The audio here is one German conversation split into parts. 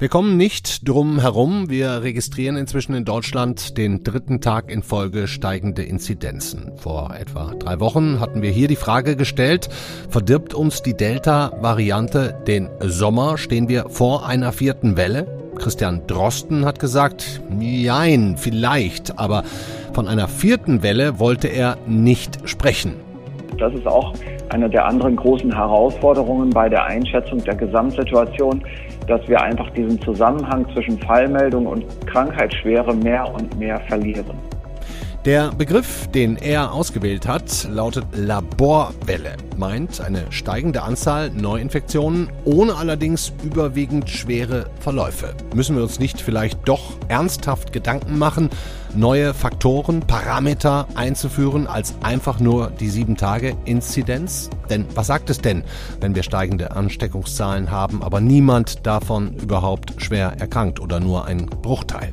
Wir kommen nicht drum herum. Wir registrieren inzwischen in Deutschland den dritten Tag in Folge steigende Inzidenzen. Vor etwa drei Wochen hatten wir hier die Frage gestellt, verdirbt uns die Delta-Variante den Sommer? Stehen wir vor einer vierten Welle? Christian Drosten hat gesagt, nein, vielleicht, aber von einer vierten Welle wollte er nicht sprechen. Das ist auch eine der anderen großen Herausforderungen bei der Einschätzung der Gesamtsituation dass wir einfach diesen Zusammenhang zwischen Fallmeldung und Krankheitsschwere mehr und mehr verlieren. Der Begriff, den er ausgewählt hat, lautet Laborwelle, meint eine steigende Anzahl Neuinfektionen, ohne allerdings überwiegend schwere Verläufe. Müssen wir uns nicht vielleicht doch ernsthaft Gedanken machen, neue Faktoren, Parameter einzuführen als einfach nur die 7-Tage-Inzidenz? Denn was sagt es denn, wenn wir steigende Ansteckungszahlen haben, aber niemand davon überhaupt schwer erkrankt oder nur ein Bruchteil?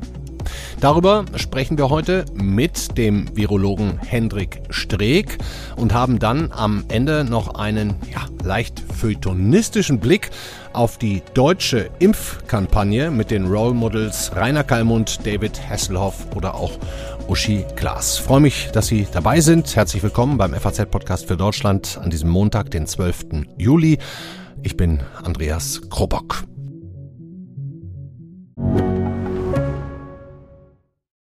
Darüber sprechen wir heute mit dem Virologen Hendrik Streeck und haben dann am Ende noch einen ja, leicht feuilletonistischen Blick auf die deutsche Impfkampagne mit den Role Models Rainer Kallmund, David Hasselhoff oder auch Uschi Glas. freue mich, dass Sie dabei sind. Herzlich willkommen beim FAZ-Podcast für Deutschland an diesem Montag, den 12. Juli. Ich bin Andreas Krobock.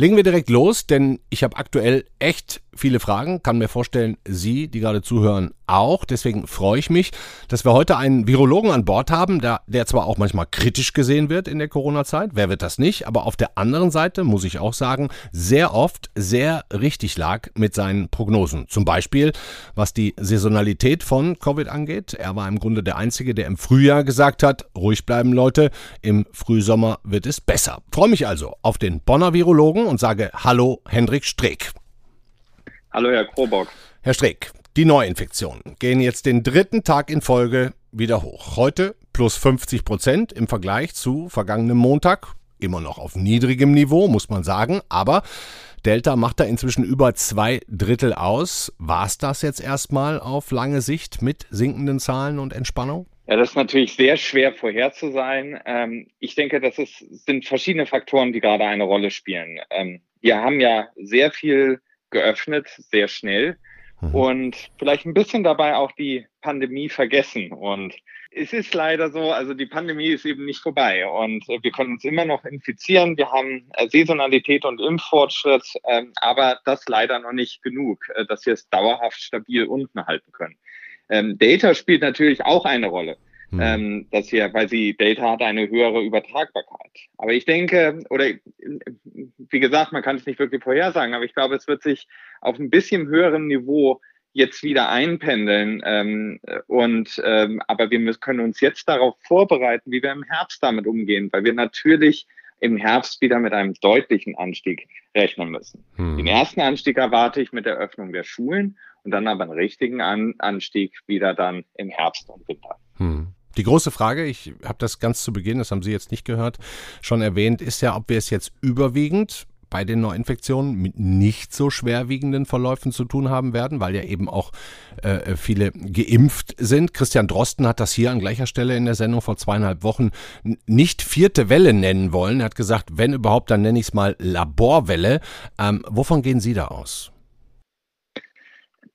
Legen wir direkt los, denn ich habe aktuell echt viele Fragen, kann mir vorstellen, Sie, die gerade zuhören, auch. Deswegen freue ich mich, dass wir heute einen Virologen an Bord haben, der, der zwar auch manchmal kritisch gesehen wird in der Corona-Zeit, wer wird das nicht, aber auf der anderen Seite muss ich auch sagen, sehr oft sehr richtig lag mit seinen Prognosen. Zum Beispiel, was die Saisonalität von Covid angeht. Er war im Grunde der Einzige, der im Frühjahr gesagt hat, ruhig bleiben Leute, im Frühsommer wird es besser. Freue mich also auf den Bonner Virologen und sage Hallo Hendrik Streeck. Hallo Herr Krobock. Herr Streeck, die Neuinfektionen gehen jetzt den dritten Tag in Folge wieder hoch. Heute plus 50 Prozent im Vergleich zu vergangenem Montag. Immer noch auf niedrigem Niveau, muss man sagen. Aber Delta macht da inzwischen über zwei Drittel aus. War es das jetzt erstmal auf lange Sicht mit sinkenden Zahlen und Entspannung? Ja, das ist natürlich sehr schwer vorherzusagen. Ähm, ich denke, das ist, sind verschiedene Faktoren, die gerade eine Rolle spielen. Ähm, wir haben ja sehr viel geöffnet, sehr schnell mhm. und vielleicht ein bisschen dabei auch die Pandemie vergessen. Und es ist leider so, also die Pandemie ist eben nicht vorbei und äh, wir können uns immer noch infizieren. Wir haben äh, Saisonalität und Impffortschritt, ähm, aber das leider noch nicht genug, äh, dass wir es dauerhaft stabil unten halten können. Ähm, Data spielt natürlich auch eine Rolle. Mhm. Ähm, dass wir, weil sie Data hat eine höhere Übertragbarkeit. Aber ich denke, oder wie gesagt, man kann es nicht wirklich vorhersagen, aber ich glaube, es wird sich auf ein bisschen höherem Niveau jetzt wieder einpendeln. Ähm, und ähm, aber wir müssen, können uns jetzt darauf vorbereiten, wie wir im Herbst damit umgehen, weil wir natürlich im Herbst wieder mit einem deutlichen Anstieg rechnen müssen. Hm. Den ersten Anstieg erwarte ich mit der Öffnung der Schulen und dann aber einen richtigen An Anstieg wieder dann im Herbst und Winter. Hm. Die große Frage, ich habe das ganz zu Beginn, das haben Sie jetzt nicht gehört, schon erwähnt, ist ja, ob wir es jetzt überwiegend bei den Neuinfektionen mit nicht so schwerwiegenden Verläufen zu tun haben werden, weil ja eben auch äh, viele geimpft sind. Christian Drosten hat das hier an gleicher Stelle in der Sendung vor zweieinhalb Wochen nicht vierte Welle nennen wollen. Er hat gesagt, wenn überhaupt, dann nenne ich es mal Laborwelle. Ähm, wovon gehen Sie da aus?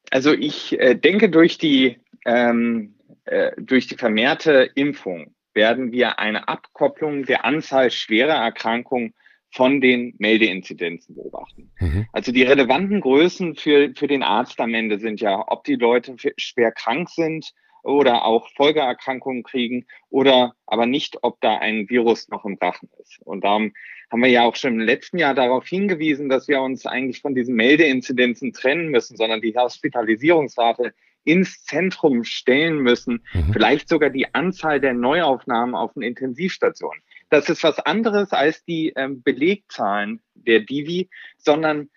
Also ich äh, denke, durch die ähm, äh, durch die vermehrte Impfung werden wir eine Abkopplung der Anzahl schwerer Erkrankungen von den Meldeinzidenzen beobachten. Mhm. Also die relevanten Größen für, für den Arzt am Ende sind ja, ob die Leute schwer krank sind, oder auch Folgeerkrankungen kriegen oder aber nicht, ob da ein Virus noch im Rachen ist. Und darum haben wir ja auch schon im letzten Jahr darauf hingewiesen, dass wir uns eigentlich von diesen Meldeinzidenzen trennen müssen, sondern die Hospitalisierungsrate ins Zentrum stellen müssen, mhm. vielleicht sogar die Anzahl der Neuaufnahmen auf den Intensivstationen. Das ist was anderes als die ähm, Belegzahlen der Divi, sondern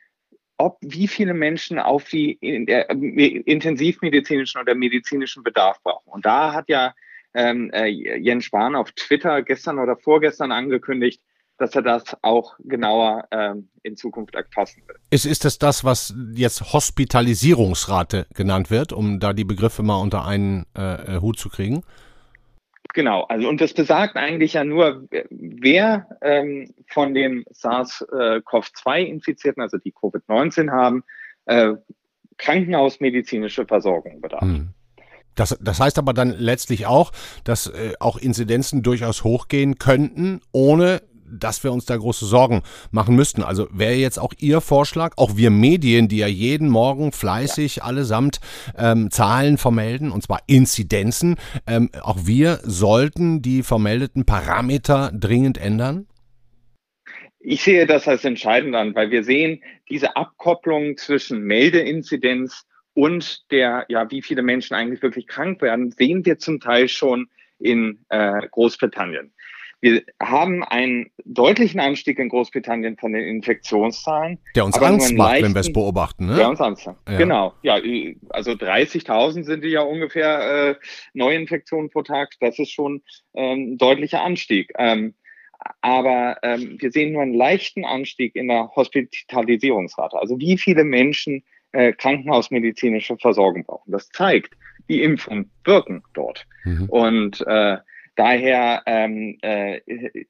ob wie viele Menschen auf die in der, äh, intensivmedizinischen oder medizinischen Bedarf brauchen. Und da hat ja ähm, äh, Jens Spahn auf Twitter gestern oder vorgestern angekündigt, dass er das auch genauer ähm, in Zukunft erfassen will. Ist, ist das das, was jetzt Hospitalisierungsrate genannt wird, um da die Begriffe mal unter einen äh, Hut zu kriegen? Genau, also und das besagt eigentlich ja nur, wer ähm, von den SARS-CoV-2-Infizierten, also die Covid-19 haben, äh, krankenhausmedizinische Versorgung bedarf. Hm. Das, das heißt aber dann letztlich auch, dass äh, auch Inzidenzen durchaus hochgehen könnten, ohne dass wir uns da große Sorgen machen müssten. Also wäre jetzt auch Ihr Vorschlag, auch wir Medien, die ja jeden Morgen fleißig ja. allesamt ähm, Zahlen vermelden, und zwar Inzidenzen, ähm, auch wir sollten die vermeldeten Parameter dringend ändern? Ich sehe das als entscheidend an, weil wir sehen diese Abkopplung zwischen Meldeinzidenz und der, ja, wie viele Menschen eigentlich wirklich krank werden, sehen wir zum Teil schon in äh, Großbritannien. Wir haben einen deutlichen Anstieg in Großbritannien von den Infektionszahlen. Der uns Angst macht, leichten, wenn wir es beobachten. Ne? Der uns Angst macht. Ja. Genau. Ja, also 30.000 sind ja ungefähr äh, Neuinfektionen pro Tag. Das ist schon ähm, ein deutlicher Anstieg. Ähm, aber ähm, wir sehen nur einen leichten Anstieg in der Hospitalisierungsrate. Also wie viele Menschen äh, krankenhausmedizinische Versorgung brauchen. Das zeigt, die Impfungen wirken dort. Mhm. Und äh, Daher ähm, äh,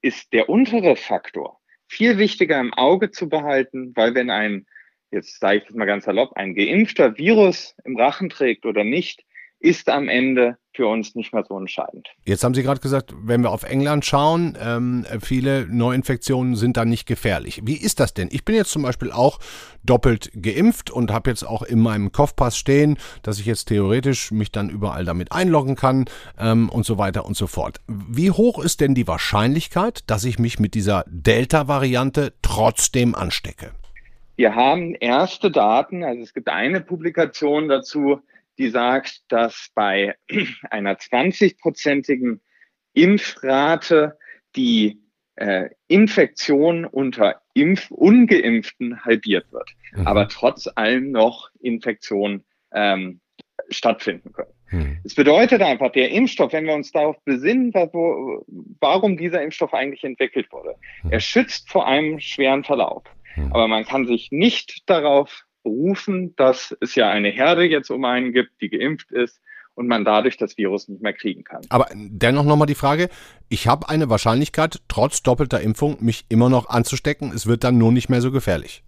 ist der untere Faktor viel wichtiger im Auge zu behalten, weil wenn ein, jetzt sage ich das mal ganz salopp, ein geimpfter Virus im Rachen trägt oder nicht, ist am Ende für uns nicht mehr so entscheidend. Jetzt haben Sie gerade gesagt, wenn wir auf England schauen, ähm, viele Neuinfektionen sind da nicht gefährlich. Wie ist das denn? Ich bin jetzt zum Beispiel auch doppelt geimpft und habe jetzt auch in meinem Kopfpass stehen, dass ich jetzt theoretisch mich dann überall damit einloggen kann ähm, und so weiter und so fort. Wie hoch ist denn die Wahrscheinlichkeit, dass ich mich mit dieser Delta-Variante trotzdem anstecke? Wir haben erste Daten, also es gibt eine Publikation dazu, die sagt, dass bei einer 20-prozentigen Impfrate die äh, Infektion unter Impf Ungeimpften halbiert wird, mhm. aber trotz allem noch Infektionen ähm, stattfinden können. Mhm. Es bedeutet einfach, der Impfstoff, wenn wir uns darauf besinnen, wo, warum dieser Impfstoff eigentlich entwickelt wurde, mhm. er schützt vor einem schweren Verlauf. Mhm. Aber man kann sich nicht darauf berufen, dass es ja eine Herde jetzt um einen gibt, die geimpft ist und man dadurch das Virus nicht mehr kriegen kann. Aber dennoch nochmal die Frage, ich habe eine Wahrscheinlichkeit, trotz doppelter Impfung, mich immer noch anzustecken. Es wird dann nur nicht mehr so gefährlich.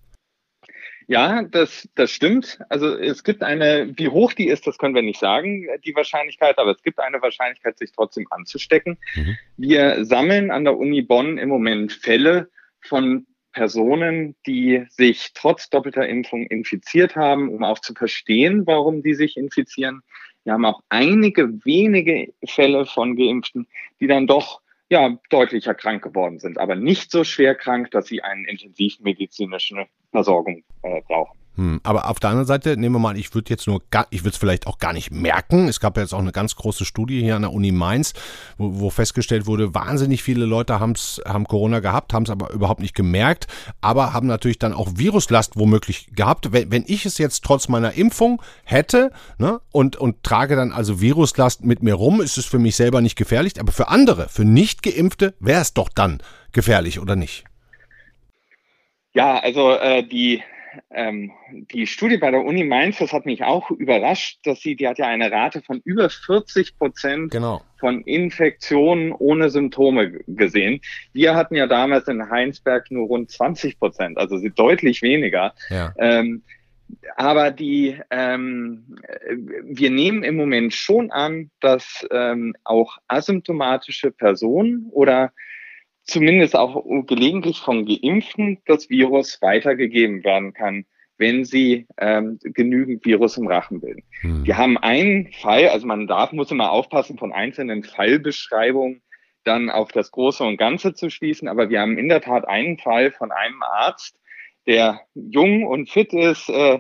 Ja, das, das stimmt. Also es gibt eine, wie hoch die ist, das können wir nicht sagen, die Wahrscheinlichkeit, aber es gibt eine Wahrscheinlichkeit, sich trotzdem anzustecken. Mhm. Wir sammeln an der Uni Bonn im Moment Fälle von Personen, die sich trotz doppelter Impfung infiziert haben, um auch zu verstehen, warum die sich infizieren. Wir haben auch einige wenige Fälle von Geimpften, die dann doch ja, deutlicher krank geworden sind, aber nicht so schwer krank, dass sie eine intensivmedizinische Versorgung äh, brauchen. Hm, aber auf der anderen Seite, nehmen wir mal, ich würde jetzt nur, gar, ich würde es vielleicht auch gar nicht merken. Es gab ja jetzt auch eine ganz große Studie hier an der Uni Mainz, wo, wo festgestellt wurde, wahnsinnig viele Leute haben's, haben Corona gehabt, haben es aber überhaupt nicht gemerkt, aber haben natürlich dann auch Viruslast womöglich gehabt. Wenn, wenn ich es jetzt trotz meiner Impfung hätte ne, und, und trage dann also Viruslast mit mir rum, ist es für mich selber nicht gefährlich, aber für andere, für Nicht-Geimpfte wäre es doch dann gefährlich, oder nicht? Ja, also äh, die ähm, die Studie bei der Uni Mainz, das hat mich auch überrascht, dass sie, die hat ja eine Rate von über 40 Prozent genau. von Infektionen ohne Symptome gesehen. Wir hatten ja damals in Heinsberg nur rund 20 Prozent, also deutlich weniger. Ja. Ähm, aber die, ähm, wir nehmen im Moment schon an, dass ähm, auch asymptomatische Personen oder zumindest auch gelegentlich von Geimpften das Virus weitergegeben werden kann, wenn sie ähm, genügend Virus im Rachen bilden. Hm. Wir haben einen Fall, also man darf, muss immer aufpassen, von einzelnen Fallbeschreibungen dann auf das Große und Ganze zu schließen, aber wir haben in der Tat einen Fall von einem Arzt, der jung und fit ist, äh,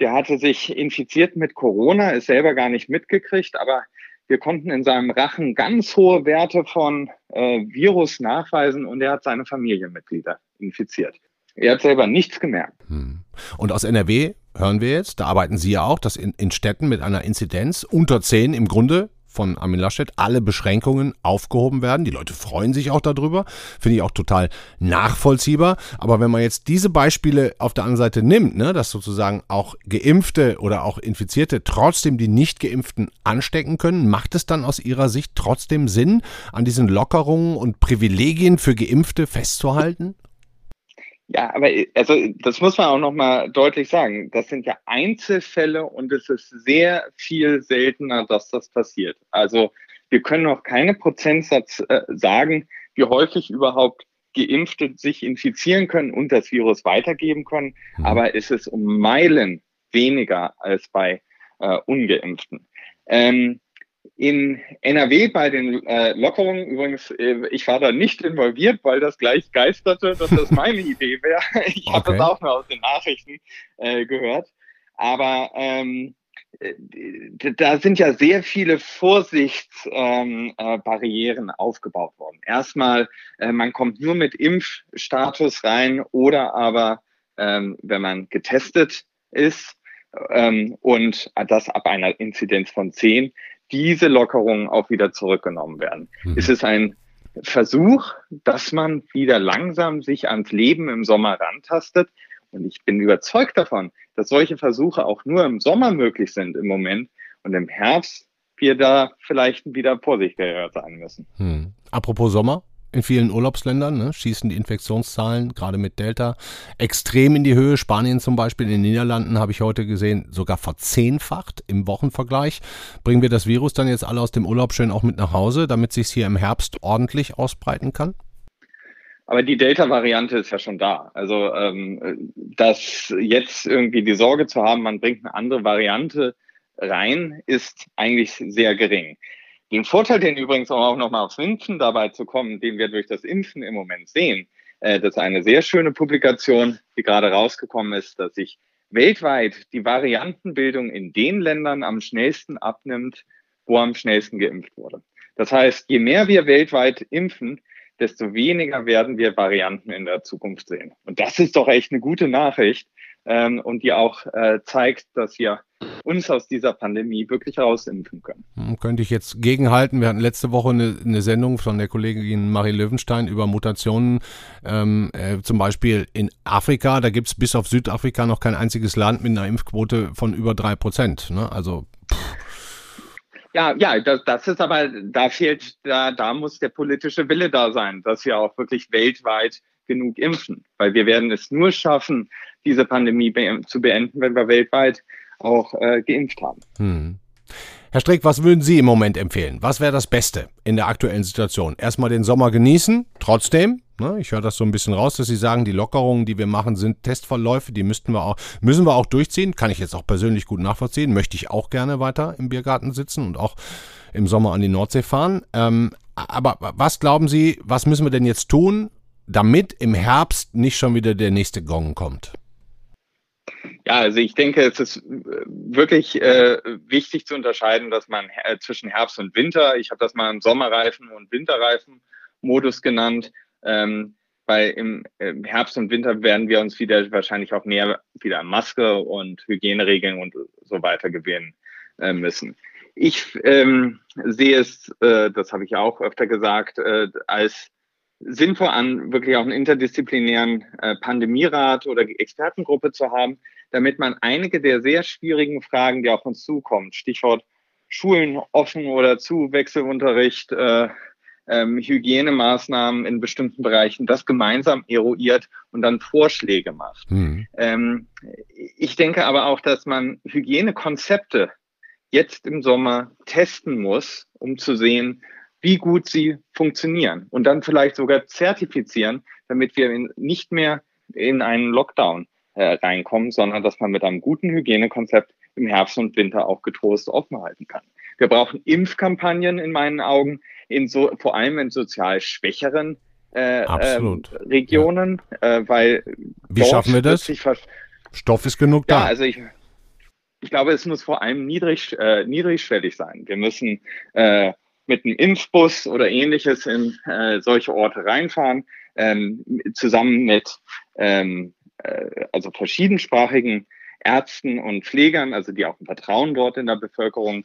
der hatte sich infiziert mit Corona, ist selber gar nicht mitgekriegt, aber wir konnten in seinem Rachen ganz hohe Werte von äh, Virus nachweisen und er hat seine Familienmitglieder infiziert. Er hat selber nichts gemerkt. Hm. Und aus NRW hören wir jetzt, da arbeiten Sie ja auch, dass in, in Städten mit einer Inzidenz unter 10 im Grunde von Armin Laschet alle Beschränkungen aufgehoben werden. Die Leute freuen sich auch darüber. Finde ich auch total nachvollziehbar. Aber wenn man jetzt diese Beispiele auf der anderen Seite nimmt, ne, dass sozusagen auch Geimpfte oder auch Infizierte trotzdem die Nicht-Geimpften anstecken können, macht es dann aus Ihrer Sicht trotzdem Sinn, an diesen Lockerungen und Privilegien für Geimpfte festzuhalten? Ja, aber also das muss man auch noch mal deutlich sagen. Das sind ja Einzelfälle und es ist sehr viel seltener, dass das passiert. Also wir können noch keine Prozentsatz äh, sagen, wie häufig überhaupt Geimpfte sich infizieren können und das Virus weitergeben können. Mhm. Aber es ist um Meilen weniger als bei äh, Ungeimpften. Ähm, in NRW bei den äh, Lockerungen, übrigens, äh, ich war da nicht involviert, weil das gleich geisterte, dass das meine Idee wäre. Ich okay. habe das auch nur aus den Nachrichten äh, gehört. Aber ähm, äh, da sind ja sehr viele Vorsichtsbarrieren ähm, äh, aufgebaut worden. Erstmal, äh, man kommt nur mit Impfstatus rein oder aber, ähm, wenn man getestet ist ähm, und das ab einer Inzidenz von 10, diese Lockerungen auch wieder zurückgenommen werden. Mhm. Es ist ein Versuch, dass man wieder langsam sich ans Leben im Sommer rantastet. Und ich bin überzeugt davon, dass solche Versuche auch nur im Sommer möglich sind im Moment und im Herbst wir da vielleicht wieder vorsichtiger sein müssen. Hm. Apropos Sommer, in vielen Urlaubsländern ne, schießen die Infektionszahlen gerade mit Delta extrem in die Höhe. Spanien zum Beispiel, in den Niederlanden habe ich heute gesehen, sogar verzehnfacht im Wochenvergleich. Bringen wir das Virus dann jetzt alle aus dem Urlaub schön auch mit nach Hause, damit sich hier im Herbst ordentlich ausbreiten kann? Aber die Delta-Variante ist ja schon da. Also ähm, das jetzt irgendwie die Sorge zu haben, man bringt eine andere Variante rein, ist eigentlich sehr gering. Den Vorteil, den übrigens auch nochmal aufs Impfen dabei zu kommen, den wir durch das Impfen im Moment sehen, äh, das ist eine sehr schöne Publikation, die gerade rausgekommen ist, dass sich weltweit die Variantenbildung in den Ländern am schnellsten abnimmt, wo am schnellsten geimpft wurde. Das heißt, je mehr wir weltweit impfen, desto weniger werden wir Varianten in der Zukunft sehen. Und das ist doch echt eine gute Nachricht ähm, und die auch äh, zeigt, dass wir uns aus dieser Pandemie wirklich rausimpfen können. Hm, könnte ich jetzt gegenhalten. Wir hatten letzte Woche eine, eine Sendung von der Kollegin Marie Löwenstein über Mutationen, ähm, äh, zum Beispiel in Afrika. Da gibt es bis auf Südafrika noch kein einziges Land mit einer Impfquote von über drei Prozent. Ne? Also Ja, ja, das, das ist aber, da fehlt, da, da muss der politische Wille da sein, dass wir auch wirklich weltweit genug impfen. Weil wir werden es nur schaffen, diese Pandemie be zu beenden, wenn wir weltweit auch äh, geimpft haben. Hm. Herr Strick, was würden Sie im Moment empfehlen? Was wäre das Beste in der aktuellen Situation? Erstmal den Sommer genießen, trotzdem. Ne, ich höre das so ein bisschen raus, dass Sie sagen, die Lockerungen, die wir machen, sind Testverläufe, die müssten wir auch, müssen wir auch durchziehen. Kann ich jetzt auch persönlich gut nachvollziehen. Möchte ich auch gerne weiter im Biergarten sitzen und auch im Sommer an die Nordsee fahren. Ähm, aber was glauben Sie, was müssen wir denn jetzt tun, damit im Herbst nicht schon wieder der nächste Gong kommt? Ja, also ich denke, es ist äh, wirklich äh, wichtig zu unterscheiden, dass man äh, zwischen Herbst und Winter, ich habe das mal im Sommerreifen und Winterreifen-Modus genannt, ähm, weil im, im, Herbst und Winter werden wir uns wieder wahrscheinlich auch mehr wieder Maske und Hygieneregeln und so weiter gewähren äh, müssen. Ich ähm, sehe es, äh, das habe ich auch öfter gesagt, äh, als sinnvoll an, wirklich auch einen interdisziplinären äh, Pandemierat oder Expertengruppe zu haben, damit man einige der sehr schwierigen Fragen, die auf uns zukommen, Stichwort Schulen offen oder zu, Wechselunterricht, äh, ähm, Hygienemaßnahmen in bestimmten Bereichen, das gemeinsam eruiert und dann Vorschläge macht. Mhm. Ähm, ich denke aber auch, dass man Hygienekonzepte jetzt im Sommer testen muss, um zu sehen, wie gut sie funktionieren und dann vielleicht sogar zertifizieren, damit wir nicht mehr in einen Lockdown äh, reinkommen, sondern dass man mit einem guten Hygienekonzept im Herbst und Winter auch getrost offen halten kann. Wir brauchen Impfkampagnen in meinen Augen, in so, vor allem in sozial schwächeren äh, ähm, Regionen, ja. äh, weil wie schaffen wir das? Stoff ist genug da. Ja, also ich, ich glaube, es muss vor allem niedrig, äh, niedrigschwellig sein. Wir müssen äh, mit einem Impfbus oder ähnliches in äh, solche Orte reinfahren, ähm, zusammen mit ähm, äh, also verschiedensprachigen Ärzten und Pflegern, also die auch ein Vertrauen dort in der Bevölkerung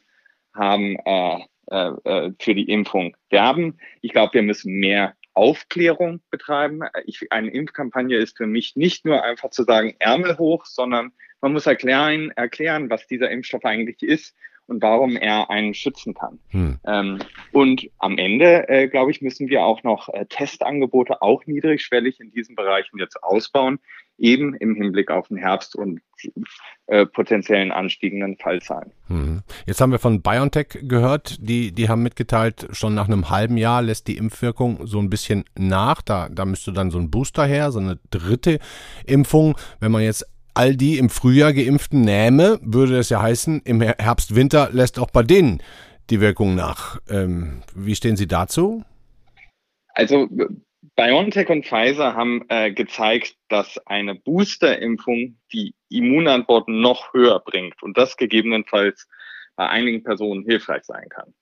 haben, äh, äh, äh für die Impfung werben. Ich glaube, wir müssen mehr Aufklärung betreiben. Ich, eine Impfkampagne ist für mich nicht nur einfach zu sagen, Ärmel hoch, sondern man muss erklären, erklären, was dieser Impfstoff eigentlich ist und warum er einen schützen kann. Hm. Ähm, und am Ende, äh, glaube ich, müssen wir auch noch äh, Testangebote auch niedrigschwellig in diesen Bereichen jetzt ausbauen, eben im Hinblick auf den Herbst und äh, potenziellen anstiegenden Fallzahlen. Hm. Jetzt haben wir von BioNTech gehört, die, die haben mitgeteilt, schon nach einem halben Jahr lässt die Impfwirkung so ein bisschen nach. Da, da müsste dann so ein Booster her, so eine dritte Impfung. Wenn man jetzt all die im Frühjahr geimpften nähme, würde es ja heißen, im Herbst, Winter lässt auch bei denen die Wirkung nach. Ähm, wie stehen Sie dazu? Also BioNTech und Pfizer haben äh, gezeigt, dass eine Boosterimpfung die Immunantworten noch höher bringt und das gegebenenfalls bei einigen Personen hilfreich sein kann.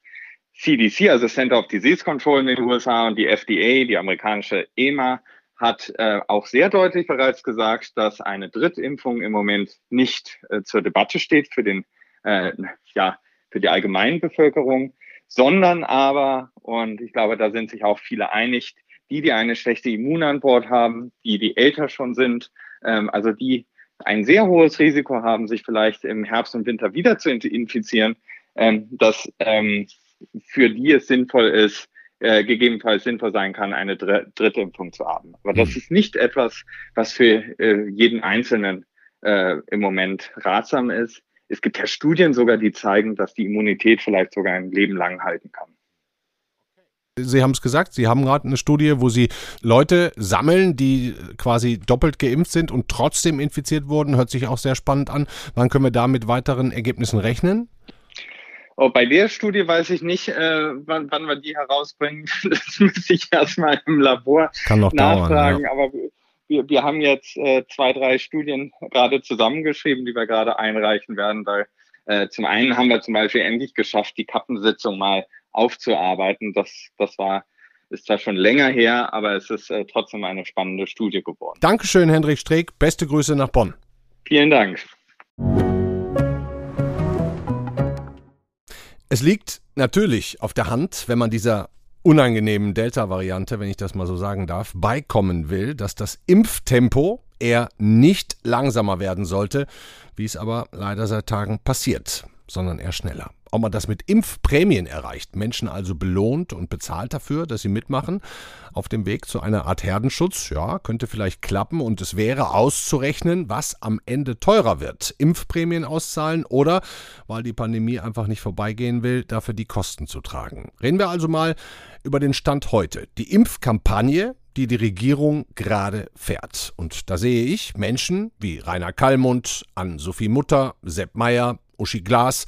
CDC, also Center of Disease Control in den USA und die FDA, die amerikanische EMA, hat äh, auch sehr deutlich bereits gesagt, dass eine Drittimpfung im Moment nicht äh, zur Debatte steht für den, äh, ja, für die allgemeine Bevölkerung, sondern aber, und ich glaube, da sind sich auch viele einig, die, die eine schlechte Immunantwort haben, die, die älter schon sind, ähm, also die ein sehr hohes Risiko haben, sich vielleicht im Herbst und Winter wieder zu infizieren, ähm, dass ähm, für die es sinnvoll ist, äh, gegebenenfalls sinnvoll sein kann, eine dritte Impfung zu haben. Aber das hm. ist nicht etwas, was für äh, jeden Einzelnen äh, im Moment ratsam ist. Es gibt ja Studien sogar, die zeigen, dass die Immunität vielleicht sogar ein Leben lang halten kann. Sie haben es gesagt, Sie haben gerade eine Studie, wo Sie Leute sammeln, die quasi doppelt geimpft sind und trotzdem infiziert wurden. Hört sich auch sehr spannend an. Wann können wir da mit weiteren Ergebnissen rechnen? Oh, bei der Studie weiß ich nicht, äh, wann, wann, wir die herausbringen. Das müsste ich erstmal im Labor nachfragen. Dauern, ja. Aber wir, wir haben jetzt äh, zwei, drei Studien gerade zusammengeschrieben, die wir gerade einreichen werden, weil äh, zum einen haben wir zum Beispiel endlich geschafft, die Kappensitzung mal aufzuarbeiten. Das, das war ist zwar schon länger her, aber es ist äh, trotzdem eine spannende Studie geworden. Dankeschön, Hendrik Streeck. Beste Grüße nach Bonn. Vielen Dank. Es liegt natürlich auf der Hand, wenn man dieser unangenehmen Delta-Variante, wenn ich das mal so sagen darf, beikommen will, dass das Impftempo eher nicht langsamer werden sollte, wie es aber leider seit Tagen passiert, sondern eher schneller ob man das mit Impfprämien erreicht, Menschen also belohnt und bezahlt dafür, dass sie mitmachen, auf dem Weg zu einer Art Herdenschutz, ja, könnte vielleicht klappen und es wäre auszurechnen, was am Ende teurer wird. Impfprämien auszahlen oder, weil die Pandemie einfach nicht vorbeigehen will, dafür die Kosten zu tragen. Reden wir also mal über den Stand heute. Die Impfkampagne, die die Regierung gerade fährt. Und da sehe ich Menschen wie Rainer Kallmund, Ann-Sophie Mutter, Sepp Meyer, Uschi Glas,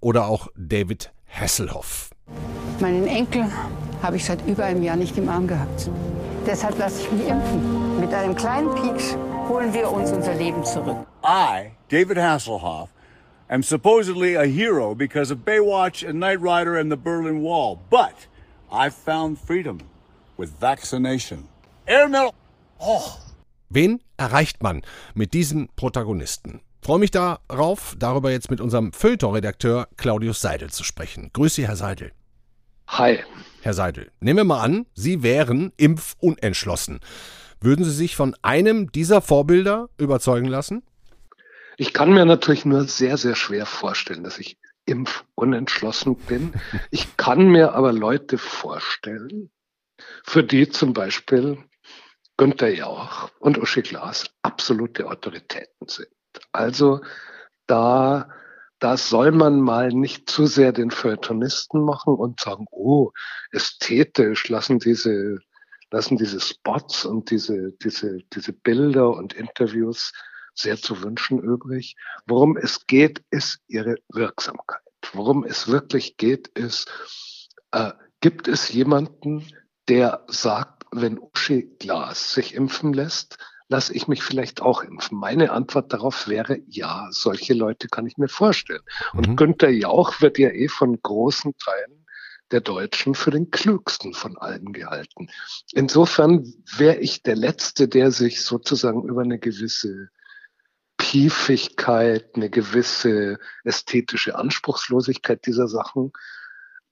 oder auch David Hasselhoff. Meinen Enkel habe ich seit über einem Jahr nicht im Arm gehabt. Deshalb lasse ich mich impfen. Mit einem kleinen Pieks holen wir uns unser Leben zurück. I, David Hasselhoff, am supposedly a hero because of Baywatch and Knight Rider and the Berlin Wall. But I found freedom with vaccination. Air Oh. Wen erreicht man mit diesen Protagonisten? Freue mich darauf, darüber jetzt mit unserem Feuilleton-Redakteur Claudius Seidel zu sprechen. Grüße Sie, Herr Seidel. Hi. Herr Seidel, nehmen wir mal an, Sie wären impfunentschlossen. Würden Sie sich von einem dieser Vorbilder überzeugen lassen? Ich kann mir natürlich nur sehr, sehr schwer vorstellen, dass ich impfunentschlossen bin. Ich kann mir aber Leute vorstellen, für die zum Beispiel Günther Jauch und Uschi Glas absolute Autoritäten sind. Also da, da soll man mal nicht zu sehr den Feuilletonisten machen und sagen, oh, ästhetisch, lassen diese, lassen diese Spots und diese, diese, diese Bilder und Interviews sehr zu wünschen übrig. Worum es geht, ist ihre Wirksamkeit. Worum es wirklich geht, ist, äh, gibt es jemanden, der sagt, wenn Uschi Glas sich impfen lässt, lasse ich mich vielleicht auch impfen? Meine Antwort darauf wäre ja, solche Leute kann ich mir vorstellen. Und mhm. Günther Jauch wird ja eh von großen Teilen der Deutschen für den klügsten von allen gehalten. Insofern wäre ich der Letzte, der sich sozusagen über eine gewisse Piefigkeit, eine gewisse ästhetische Anspruchslosigkeit dieser Sachen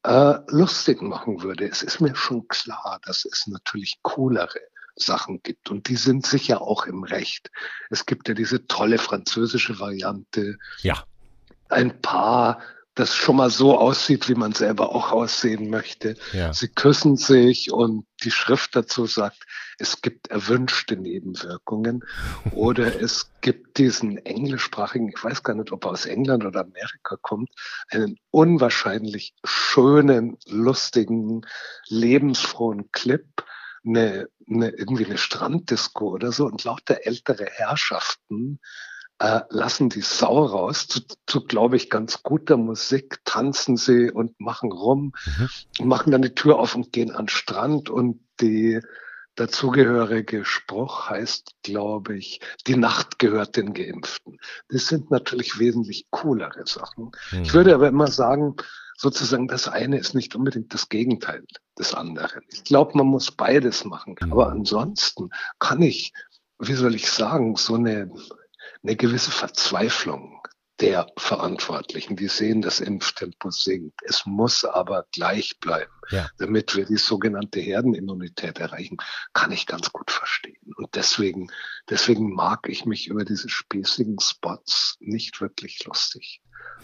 äh, lustig machen würde. Es ist mir schon klar, dass es natürlich coolere Sachen gibt. Und die sind sicher auch im Recht. Es gibt ja diese tolle französische Variante. Ja. Ein Paar, das schon mal so aussieht, wie man selber auch aussehen möchte. Ja. Sie küssen sich und die Schrift dazu sagt, es gibt erwünschte Nebenwirkungen. Oder es gibt diesen englischsprachigen, ich weiß gar nicht, ob er aus England oder Amerika kommt, einen unwahrscheinlich schönen, lustigen, lebensfrohen Clip eine, eine, irgendwie eine Stranddisco oder so und lauter ältere Herrschaften äh, lassen die Sau raus. Zu, zu glaube ich, ganz guter Musik tanzen sie und machen rum, mhm. machen dann die Tür auf und gehen an den Strand und die dazugehörige Spruch heißt, glaube ich, die Nacht gehört den Geimpften. Das sind natürlich wesentlich coolere Sachen. Mhm. Ich würde aber immer sagen, sozusagen das eine ist nicht unbedingt das Gegenteil des anderen. Ich glaube, man muss beides machen. Mhm. Aber ansonsten kann ich, wie soll ich sagen, so eine, eine gewisse Verzweiflung der Verantwortlichen. Die sehen, das Impftempo sinkt. Es muss aber gleich bleiben, ja. damit wir die sogenannte Herdenimmunität erreichen, kann ich ganz gut verstehen. Und deswegen, deswegen mag ich mich über diese spießigen Spots nicht wirklich lustig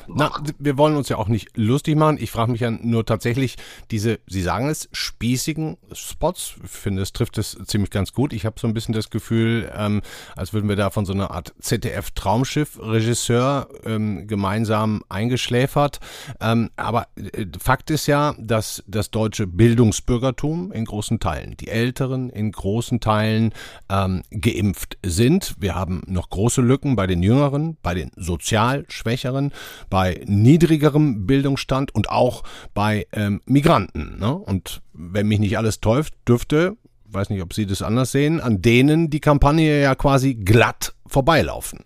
na, wir wollen uns ja auch nicht lustig machen. Ich frage mich ja nur tatsächlich, diese, Sie sagen es, spießigen Spots, ich finde, es trifft es ziemlich ganz gut. Ich habe so ein bisschen das Gefühl, ähm, als würden wir da von so einer Art ZDF-Traumschiff-Regisseur ähm, gemeinsam eingeschläfert. Ähm, aber äh, Fakt ist ja, dass das deutsche Bildungsbürgertum in großen Teilen, die Älteren in großen Teilen ähm, geimpft sind. Wir haben noch große Lücken bei den Jüngeren, bei den sozial Schwächeren bei niedrigerem Bildungsstand und auch bei ähm, Migranten. Ne? Und wenn mich nicht alles täuscht, dürfte, weiß nicht, ob Sie das anders sehen, an denen die Kampagne ja quasi glatt vorbeilaufen.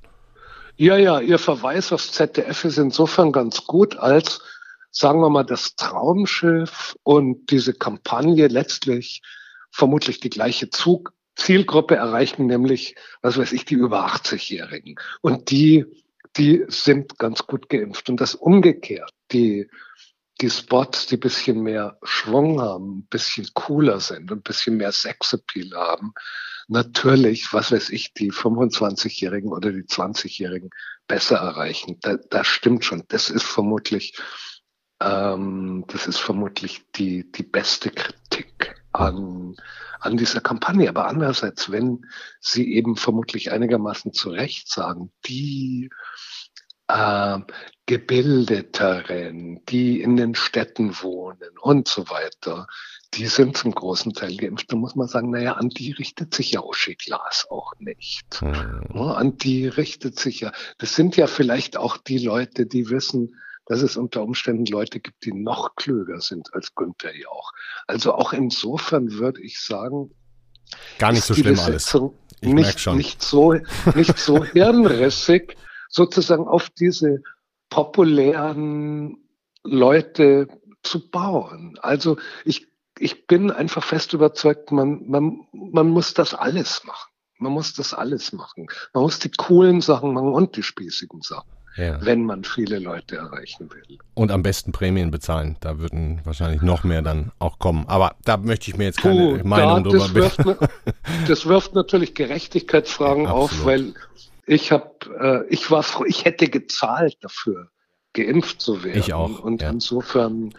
Ja, ja, Ihr Verweis aufs ZDF ist insofern ganz gut, als, sagen wir mal, das Traumschiff und diese Kampagne letztlich vermutlich die gleiche Zug Zielgruppe erreichen, nämlich, was weiß ich, die über 80-Jährigen. Und die die sind ganz gut geimpft. Und das umgekehrt, die, die Spots, die bisschen mehr Schwung haben, ein bisschen cooler sind, ein bisschen mehr Sexappeal haben, natürlich, was weiß ich, die 25-Jährigen oder die 20-Jährigen besser erreichen. Da, das stimmt schon. Das ist vermutlich, ähm, das ist vermutlich die, die beste Kritik an, an dieser Kampagne. Aber andererseits, wenn Sie eben vermutlich einigermaßen zu Recht sagen, die äh, Gebildeteren, die in den Städten wohnen und so weiter, die sind zum großen Teil geimpft. Da muss man sagen, naja, an die richtet sich ja Uschi Glas auch nicht. Mhm. An die richtet sich ja, das sind ja vielleicht auch die Leute, die wissen, dass es unter Umständen Leute gibt, die noch klüger sind als Günther Jauch. Also auch insofern würde ich sagen, gar nicht so schlimm alles. Ich nicht, schon. nicht so, nicht so hirnrissig, sozusagen auf diese populären Leute zu bauen. Also ich, ich bin einfach fest überzeugt, man, man, man muss das alles machen. Man muss das alles machen. Man muss die coolen Sachen machen und die spießigen Sachen ja. wenn man viele Leute erreichen will. Und am besten Prämien bezahlen. Da würden wahrscheinlich noch mehr dann auch kommen. Aber da möchte ich mir jetzt keine Puh, Meinung da, drüber das wirft, das wirft natürlich Gerechtigkeitsfragen ja, auf, weil ich habe, äh, ich war froh, ich hätte gezahlt dafür, geimpft zu werden. Ich auch. Und ja. insofern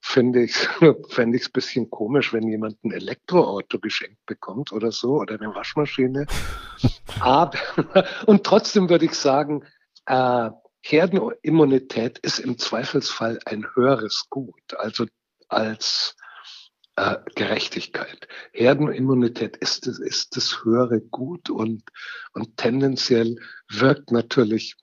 finde ich fände ich es bisschen komisch, wenn jemand ein Elektroauto geschenkt bekommt oder so oder eine Waschmaschine. Aber und trotzdem würde ich sagen, äh, Herdenimmunität ist im Zweifelsfall ein höheres Gut, also als äh, Gerechtigkeit. Herdenimmunität ist das, ist das höhere Gut und, und tendenziell wirkt natürlich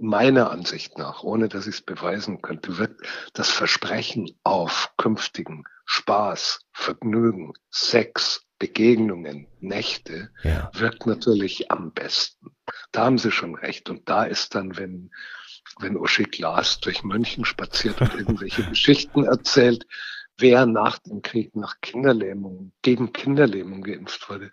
meiner Ansicht nach, ohne dass ich es beweisen könnte, wirkt das Versprechen auf künftigen Spaß, Vergnügen, Sex, Begegnungen, Nächte, ja. wirkt natürlich am besten. Da haben Sie schon recht. Und da ist dann, wenn, wenn Uschi Glas durch München spaziert und irgendwelche Geschichten erzählt, wer nach dem Krieg nach Kinderlähmung, gegen Kinderlähmung geimpft wurde,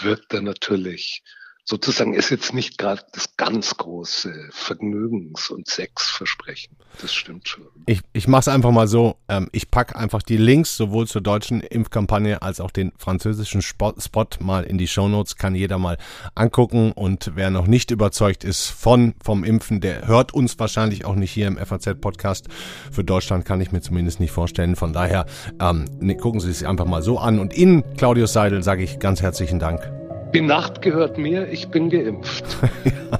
wirkt er natürlich sozusagen ist jetzt nicht gerade das ganz große Vergnügens- und Sexversprechen. Das stimmt schon. Ich, ich mache es einfach mal so. Ähm, ich packe einfach die Links sowohl zur deutschen Impfkampagne als auch den französischen Spot, Spot mal in die Shownotes. Kann jeder mal angucken. Und wer noch nicht überzeugt ist von vom Impfen, der hört uns wahrscheinlich auch nicht hier im FAZ-Podcast. Für Deutschland kann ich mir zumindest nicht vorstellen. Von daher ähm, ne, gucken Sie es einfach mal so an. Und Ihnen, Claudius Seidel, sage ich ganz herzlichen Dank. Die Nacht gehört mir, ich bin geimpft. ja,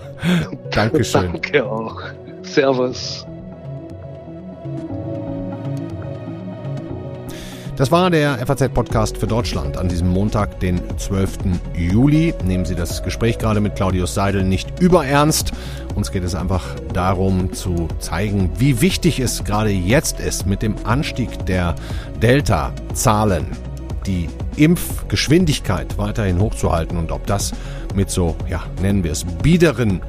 Dankeschön. Danke auch. Servus. Das war der FAZ-Podcast für Deutschland an diesem Montag, den 12. Juli. Nehmen Sie das Gespräch gerade mit Claudius Seidel nicht überernst. Uns geht es einfach darum zu zeigen, wie wichtig es gerade jetzt ist mit dem Anstieg der Delta-Zahlen die Impfgeschwindigkeit weiterhin hochzuhalten und ob das mit so, ja, nennen wir es, biederen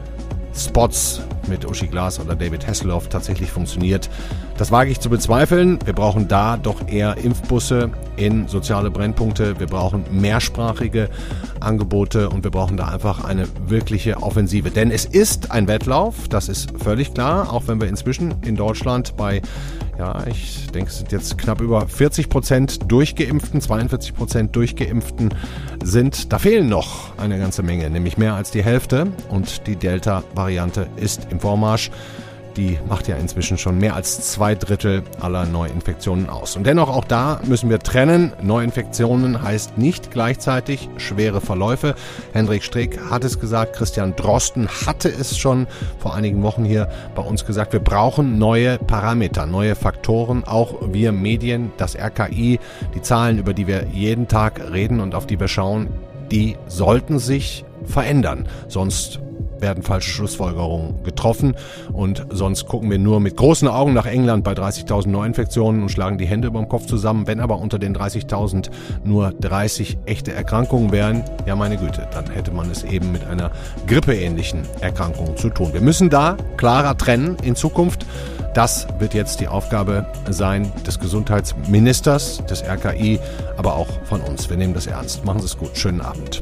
Spots mit Uschi Glas oder David Hasselhoff tatsächlich funktioniert. Das wage ich zu bezweifeln. Wir brauchen da doch eher Impfbusse in soziale Brennpunkte. Wir brauchen mehrsprachige Angebote und wir brauchen da einfach eine wirkliche Offensive. Denn es ist ein Wettlauf, das ist völlig klar, auch wenn wir inzwischen in Deutschland bei ja, ich denke, es sind jetzt knapp über 40 Prozent Durchgeimpften, 42 Prozent Durchgeimpften sind. Da fehlen noch eine ganze Menge, nämlich mehr als die Hälfte. Und die Delta-Variante ist im Vormarsch die macht ja inzwischen schon mehr als zwei Drittel aller Neuinfektionen aus. Und dennoch auch da müssen wir trennen. Neuinfektionen heißt nicht gleichzeitig schwere Verläufe. Hendrik Streeck hat es gesagt, Christian Drosten hatte es schon vor einigen Wochen hier bei uns gesagt. Wir brauchen neue Parameter, neue Faktoren, auch wir Medien, das RKI, die Zahlen, über die wir jeden Tag reden und auf die wir schauen, die sollten sich verändern. Sonst werden falsche Schlussfolgerungen getroffen und sonst gucken wir nur mit großen Augen nach England bei 30.000 Neuinfektionen und schlagen die Hände über dem Kopf zusammen. Wenn aber unter den 30.000 nur 30 echte Erkrankungen wären, ja meine Güte, dann hätte man es eben mit einer grippeähnlichen Erkrankung zu tun. Wir müssen da klarer trennen in Zukunft. Das wird jetzt die Aufgabe sein des Gesundheitsministers, des RKI, aber auch von uns. Wir nehmen das ernst. Machen Sie es gut. Schönen Abend.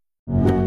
you